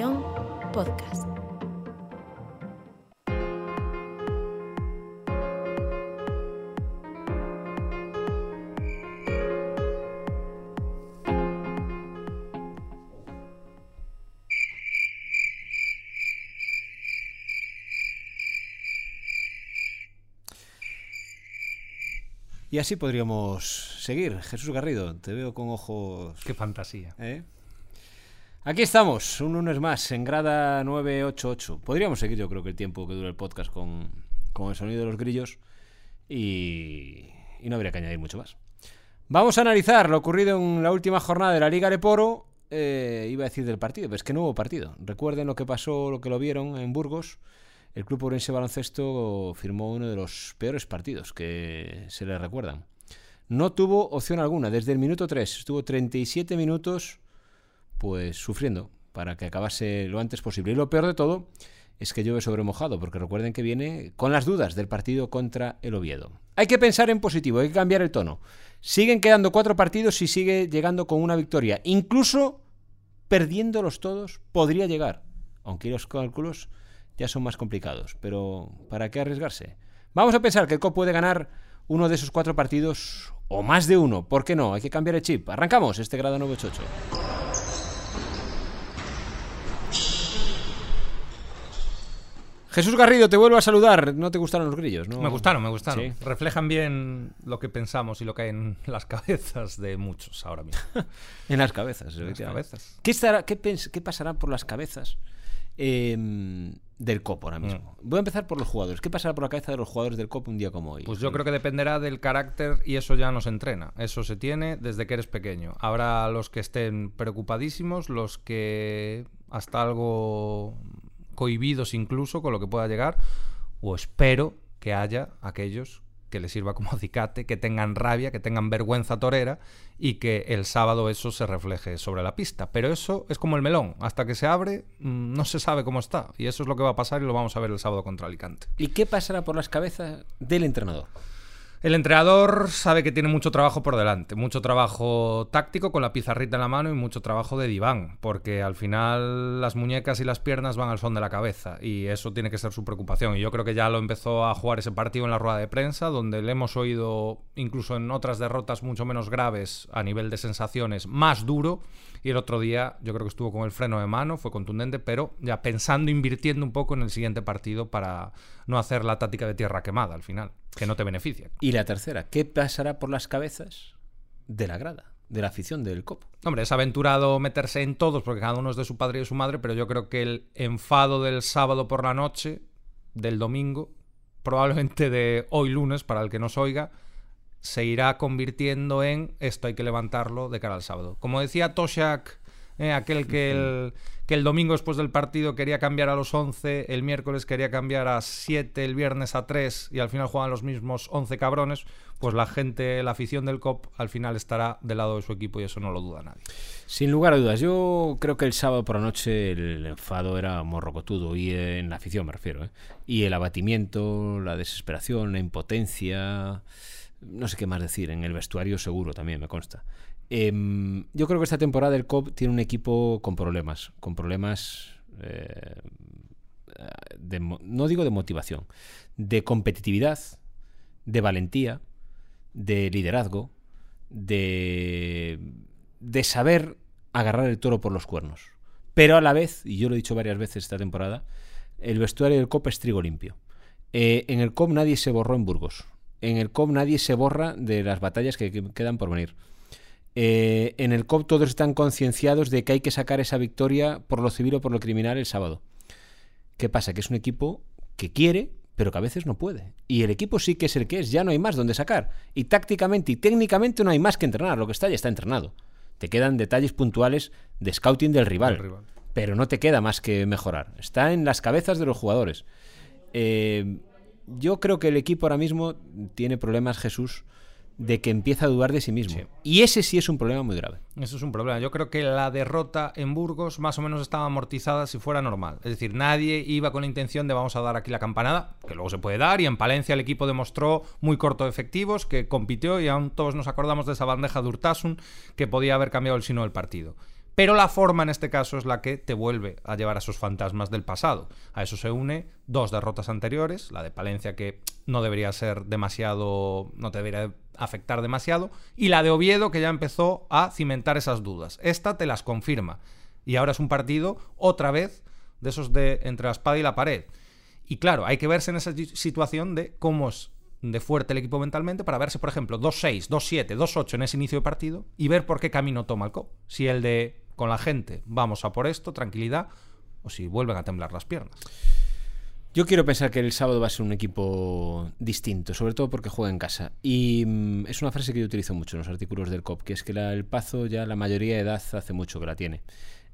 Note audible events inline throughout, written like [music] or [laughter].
Guión Podcast. Y así podríamos seguir. Jesús Garrido, te veo con ojos... Qué fantasía. ¿eh? Aquí estamos, un lunes más, en grada 988. Podríamos seguir, yo creo que el tiempo que dura el podcast con, con el sonido de los grillos y, no habría que añadir mucho más. Vamos a analizar lo ocurrido en la última jornada de la Liga de Poro. Eh, iba a decir del partido, pero es que no hubo partido. Recuerden lo que pasó, lo que lo vieron en Burgos. El Club Orense Baloncesto firmó uno de los peores partidos que se le recuerdan. No tuvo opción alguna. Desde el minuto 3 estuvo 37 minutos pues sufriendo para que acabase lo antes posible. Y lo peor de todo es que llueve sobre mojado, porque recuerden que viene con las dudas del partido contra el Oviedo. Hay que pensar en positivo, hay que cambiar el tono. Siguen quedando cuatro partidos y sigue llegando con una victoria. Incluso perdiéndolos todos, podría llegar. Aunque los cálculos ya son más complicados. Pero ¿para qué arriesgarse? Vamos a pensar que el COP puede ganar uno de esos cuatro partidos o más de uno. ¿Por qué no? Hay que cambiar el chip. Arrancamos este grado 988. Jesús Garrido, te vuelvo a saludar. ¿No te gustaron los grillos? ¿no? Me gustaron, me gustaron. Sí. Reflejan bien lo que pensamos y lo que hay en las cabezas de muchos ahora mismo. [laughs] En las cabezas. En las cabezas. ¿Qué, estará, qué, pens- qué pasará por las cabezas eh, del COP ahora mismo? Voy a empezar por los jugadores. ¿Qué pasará por la cabeza de los jugadores del COP un día como hoy? Pues yo creo que dependerá del carácter y eso ya no se entrena. Eso se tiene desde que eres pequeño. Habrá los que estén preocupadísimos, los que hasta algo cohibidos incluso con lo que pueda llegar, o espero que haya aquellos que les sirva como acicate, que tengan rabia, que tengan vergüenza torera y que el sábado eso se refleje sobre la pista. Pero eso es como el melón, hasta que se abre mm, no se sabe cómo está y eso es lo que va a pasar y lo vamos a ver el sábado contra Alicante. ¿Y qué pasará por las cabezas del entrenador? El entrenador sabe que tiene mucho trabajo por delante, mucho trabajo táctico con la pizarrita en la mano y mucho trabajo de diván, porque al final las muñecas y las piernas van al son de la cabeza y eso tiene que ser su preocupación. Y yo creo que ya lo empezó a jugar ese partido en la rueda de prensa, donde le hemos oído, incluso en otras derrotas mucho menos graves a nivel de sensaciones, más duro. Y el otro día yo creo que estuvo con el freno de mano, fue contundente, pero ya pensando, invirtiendo un poco en el siguiente partido para no hacer la táctica de tierra quemada al final, que no te beneficia. Y la tercera, ¿qué pasará por las cabezas de la grada, de la afición del COP? Hombre, es aventurado meterse en todos porque cada uno es de su padre y de su madre, pero yo creo que el enfado del sábado por la noche, del domingo, probablemente de hoy lunes, para el que nos oiga, se irá convirtiendo en esto hay que levantarlo de cara al sábado. Como decía Toshak, eh, aquel que el, que el domingo después del partido quería cambiar a los 11, el miércoles quería cambiar a 7, el viernes a 3 y al final juegan los mismos 11 cabrones, pues la gente, la afición del COP al final estará del lado de su equipo y eso no lo duda nadie. Sin lugar a dudas, yo creo que el sábado por la noche el enfado era morrocotudo, y en la afición me refiero, ¿eh? y el abatimiento, la desesperación, la impotencia, no sé qué más decir, en el vestuario seguro también me consta. Em, yo creo que esta temporada el COP tiene un equipo con problemas, con problemas, eh, de no digo de motivación, de competitividad, de valentía, de liderazgo, de, saber agarrar el toro por los cuernos. Pero a la vez, y yo lo he dicho varias veces esta temporada, el vestuario del COP es trigo limpio. Eh, en el COP nadie se borró en Burgos. En el COP nadie se borra de las batallas que quedan por venir. Eh, en el COP todos están concienciados de que hay que sacar esa victoria por lo civil o por lo criminal el sábado. ¿Qué pasa? Que es un equipo que quiere, pero que a veces no puede. Y el equipo sí que es el que es, ya no hay más donde sacar. Y tácticamente y técnicamente no hay más que entrenar. Lo que está ya está entrenado. Te quedan detalles puntuales de scouting del rival. Pero no te queda más que mejorar. Está en las cabezas de los jugadores. Eh, yo creo que el equipo ahora mismo tiene problemas, Jesús, de que empieza a dudar de sí mismo. Sí. Y ese sí es un problema muy grave. Eso es un problema. Yo creo que la derrota en Burgos más o menos estaba amortizada si fuera normal. Es decir, nadie iba con la intención de vamos a dar aquí la campanada, que luego se puede dar, y en Palencia el equipo demostró muy corto de efectivos, que compitió y aún todos nos acordamos de esa bandeja de Urtasun que podía haber cambiado el sino del partido. Pero la forma en este caso es la que te vuelve a llevar a esos fantasmas del pasado. A eso se une dos derrotas anteriores, la de Palencia que no debería ser demasiado, no te debería afectar demasiado, y la de Oviedo que ya empezó a cimentar esas dudas. Esta te las confirma. Y ahora es un partido otra vez de esos de entre la espada y la pared. Y claro, hay que verse en esa situación de cómo es de fuerte el equipo mentalmente para verse, por ejemplo, 2-6, 2-7, 2-8 en ese inicio de partido y ver por qué camino toma el COP. Si el de con la gente, vamos a por esto, tranquilidad, o si vuelven a temblar las piernas. Yo quiero pensar que el sábado va a ser un equipo distinto, sobre todo porque juega en casa. Y mm, es una frase que yo utilizo mucho en los artículos del COP, que es que el Pazo ya la mayoría de edad hace mucho que la tiene.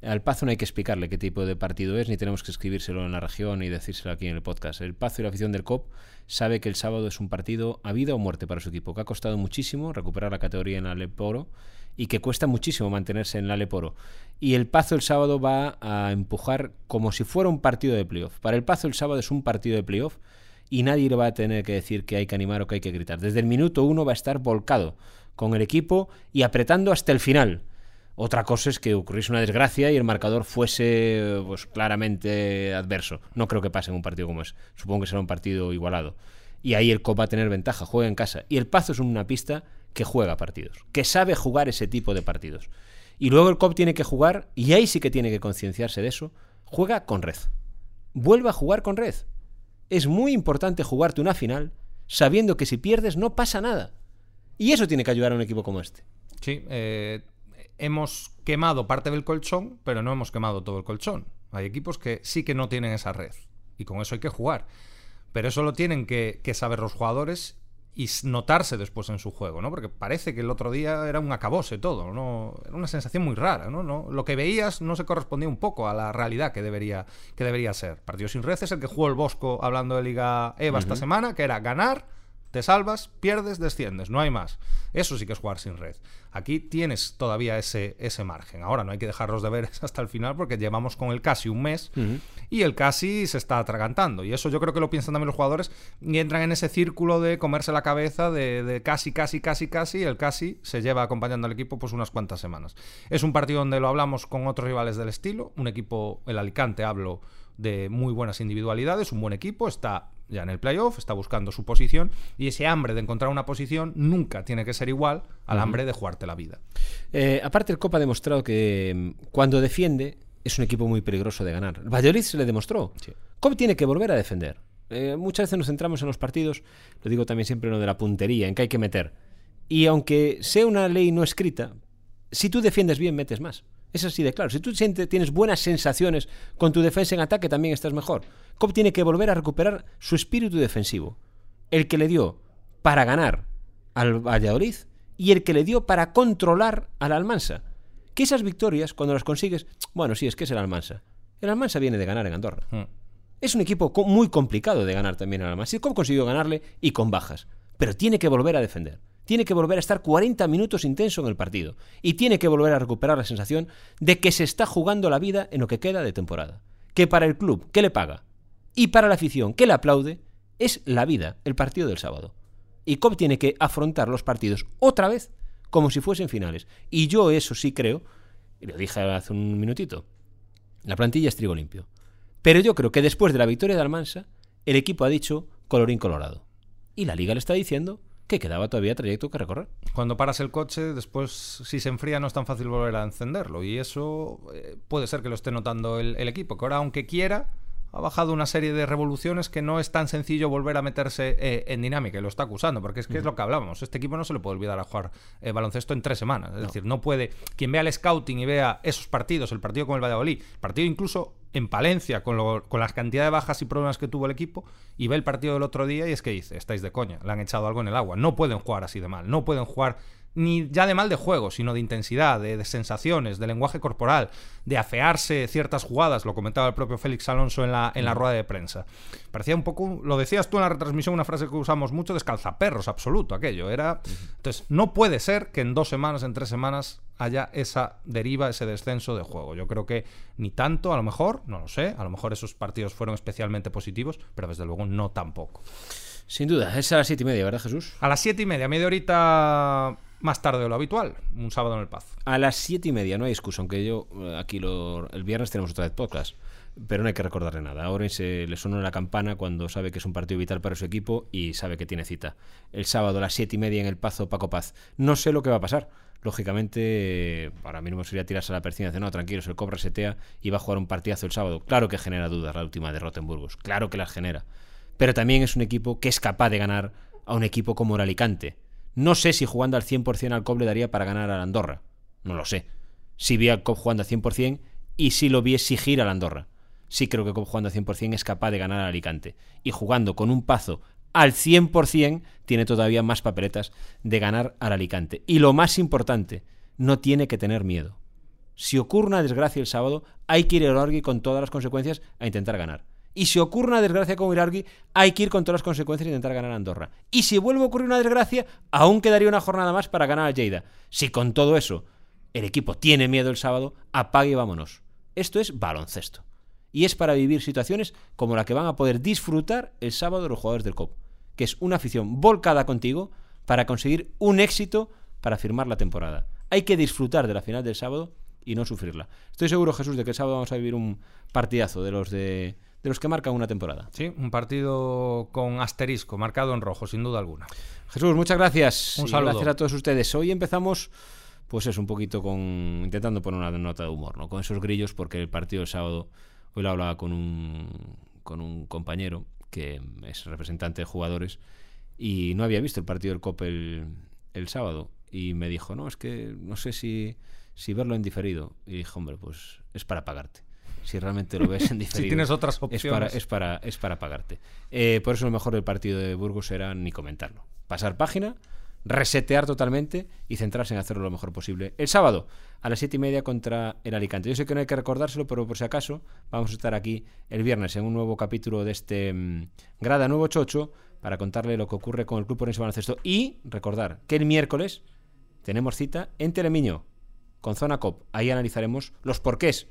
Al Pazo no hay que explicarle qué tipo de partido es, ni tenemos que escribírselo en la región y decírselo aquí en el podcast. El Pazo y la afición del COP sabe que el sábado es un partido a vida o muerte para su equipo, que ha costado muchísimo recuperar la categoría en la Leporo y que cuesta muchísimo mantenerse en la Leporo. Y el Pazo el sábado va a empujar como si fuera un partido de playoff. Para el Pazo el sábado es un partido de playoff y nadie le va a tener que decir que hay que animar o que hay que gritar. Desde el minuto uno va a estar volcado con el equipo y apretando hasta el final. Otra cosa es que ocurriese una desgracia y el marcador fuese pues, claramente adverso. No creo que pase en un partido como ese. Supongo que será un partido igualado. Y ahí el COP va a tener ventaja, juega en casa. Y el Pazo es una pista que juega partidos, que sabe jugar ese tipo de partidos. Y luego el COP tiene que jugar, y ahí sí que tiene que concienciarse de eso, juega con red. Vuelve a jugar con red. Es muy importante jugarte una final sabiendo que si pierdes no pasa nada. Y eso tiene que ayudar a un equipo como este. Sí, eh, hemos quemado parte del colchón, pero no hemos quemado todo el colchón. Hay equipos que sí que no tienen esa red y con eso hay que jugar. Pero eso lo tienen que, saber los jugadores y notarse después en su juego, ¿no? Porque parece que el otro día era un acabose todo, ¿no? Era una sensación muy rara, ¿no? ¿no? Lo que veías no se correspondía un poco a la realidad que debería, que debería ser. Partido sin red es el que jugó el Bosco hablando de Liga EVA esta semana, que era ganar te salvas, pierdes, desciendes, no hay más. Eso sí que es jugar sin red. Aquí tienes todavía ese, ese margen. Ahora no hay que dejar los deberes [laughs] hasta el final porque llevamos con el casi un mes y el casi se está atragantando. Y eso yo creo que lo piensan también los jugadores y entran en ese círculo de comerse la cabeza de, de casi, casi, casi, casi. El casi se lleva acompañando al equipo pues unas cuantas semanas. Es un partido donde lo hablamos con otros rivales del estilo. Un equipo, el Alicante, hablo de muy buenas individualidades, un buen equipo, está ya en el playoff, está buscando su posición y ese hambre de encontrar una posición nunca tiene que ser igual al hambre de jugarte la vida. Eh, aparte, el Copa ha demostrado que mm, cuando defiende es un equipo muy peligroso de ganar. Valladolid se le demostró. Copa tiene que volver a defender. Eh, muchas veces nos centramos en los partidos, lo digo también siempre en lo de la puntería, en que hay que meter. Y aunque sea una ley no escrita, si tú defiendes bien, metes más. Es así de claro. Si tú tienes buenas sensaciones con tu defensa en ataque, también estás mejor. Cobb tiene que volver a recuperar su espíritu defensivo. El que le dio para ganar al Valladolid y el que le dio para controlar al Almansa. Que esas victorias, cuando las consigues, bueno, sí, es que es el Almansa. El Almansa viene de ganar en Andorra. Hmm. Es un equipo muy complicado de ganar también al Almansa. Cobb consiguió ganarle y con bajas. Pero tiene que volver a defender tiene que volver a estar 40 minutos intenso en el partido y tiene que volver a recuperar la sensación de que se está jugando la vida en lo que queda de temporada. Que para el club, que le paga, y para la afición, que le aplaude, es la vida, el partido del sábado. Y Cobb tiene que afrontar los partidos otra vez como si fuesen finales. Y yo eso sí creo, y lo dije hace un minutito, la plantilla es trigo limpio. Pero yo creo que después de la victoria de Almansa, el equipo ha dicho colorín colorado. Y la liga le está diciendo que quedaba todavía trayecto que recorrer. Cuando paras el coche, después, si se enfría, no es tan fácil volver a encenderlo. Y eso eh, puede ser que lo esté notando el, el, equipo, que ahora, aunque quiera, ha bajado una serie de revoluciones que no es tan sencillo volver a meterse eh, en dinámica y lo está acusando, porque es que es lo que hablábamos. Este equipo no se le puede olvidar a jugar eh, baloncesto en tres semanas. Es decir, no puede. Quien vea el scouting y vea esos partidos, el partido con el Valladolid, partido incluso en Palencia, con, lo, con las cantidades de bajas y problemas que tuvo el equipo, y ve el partido del otro día y es que dice: estáis de coña, le han echado algo en el agua. No pueden jugar así de mal, no pueden jugar ni ya de mal de juego, sino de intensidad, de, sensaciones, de lenguaje corporal, de afearse ciertas jugadas, lo comentaba el propio Félix Alonso en la, en la rueda de prensa. Parecía un poco, lo decías tú en la retransmisión, una frase que usamos mucho, descalzaperros, absoluto, aquello. Era, entonces, no puede ser que en dos semanas, en tres semanas, haya esa deriva, ese descenso de juego. Yo creo que ni tanto, a lo mejor, no lo sé, a lo mejor esos partidos fueron especialmente positivos, pero desde luego no tampoco. Sin duda, es a las siete y media, ¿verdad, Jesús? A las siete y media, media horita más tarde de lo habitual, un sábado en el Paz. A las siete y media, no hay excusa, aunque yo eh, aquí lo, el viernes tenemos otra vez podcast, pero no hay que recordarle nada. Ahora se le suena la campana cuando sabe que es un partido vital para su equipo y sabe que tiene cita. El sábado a las siete y media en el Pazo Paco Paz. No sé lo que va a pasar. Lógicamente, para mí no sería tirarse a la persiana y decir, no, tranquilos, el Cobra setea y va a jugar un partidazo el sábado. Claro que genera dudas la última derrota en Burgos, claro que las genera. Pero también es un equipo que es capaz de ganar a un equipo como el Alicante no sé si jugando al 100% al COP le daría para ganar a Andorra. No lo sé. Si vi al COP jugando al 100% y si lo vi exigir a Andorra. Sí creo que COP jugando al 100% es capaz de ganar al Alicante. Y jugando con un pazo al 100% tiene todavía más papeletas de ganar al Alicante. Y lo más importante, no tiene que tener miedo. Si ocurre una desgracia el sábado, hay que ir a con todas las consecuencias a intentar ganar. Y si ocurre una desgracia con Irargui, hay que ir con todas las consecuencias e intentar ganar a Andorra. Y si vuelve a ocurrir una desgracia, aún quedaría una jornada más para ganar a Lleida. Si con todo eso el equipo tiene miedo el sábado, apague y vámonos. Esto es baloncesto. Y es para vivir situaciones como la que van a poder disfrutar el sábado los jugadores del COP, que es una afición volcada contigo para conseguir un éxito para firmar la temporada. Hay que disfrutar de la final del sábado y no sufrirla. Estoy seguro, Jesús, de que el sábado vamos a vivir un partidazo de los de de los que marcan una temporada. Sí, un partido con asterisco, marcado en rojo, sin duda alguna. Jesús, muchas gracias. Un saludo. gracias a todos ustedes. Hoy empezamos, pues es un poquito con intentando poner una nota de humor, ¿no? Con esos grillos, porque el partido del sábado, hoy lo hablaba con un, con un compañero que es representante de jugadores y no había visto el partido del COP el, el sábado y me dijo, no, es que no sé si, si verlo en diferido. Y dije, hombre, pues es para pagarte si realmente lo ves en [laughs] diferido. si tienes otras opciones. Es para, es para, es para pagarte. Eh, por eso lo mejor del partido de Burgos era ni comentarlo. Pasar página, resetear totalmente y centrarse en hacerlo lo mejor posible. El sábado, a las siete y media contra el Alicante. Yo sé que no hay que recordárselo, pero por si acaso, vamos a estar aquí el viernes en un nuevo capítulo de este mm, Grada Nuevo Chocho para contarle lo que ocurre con el Club Orense Baloncesto. Y recordar que el miércoles tenemos cita en Telemiño con Zona Cop. Ahí analizaremos los porqués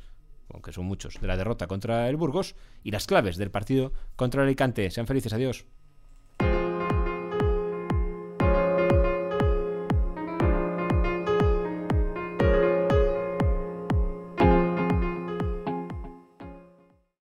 aunque son muchos, de la derrota contra el Burgos y las claves del partido contra el Alicante. Sean felices, adiós.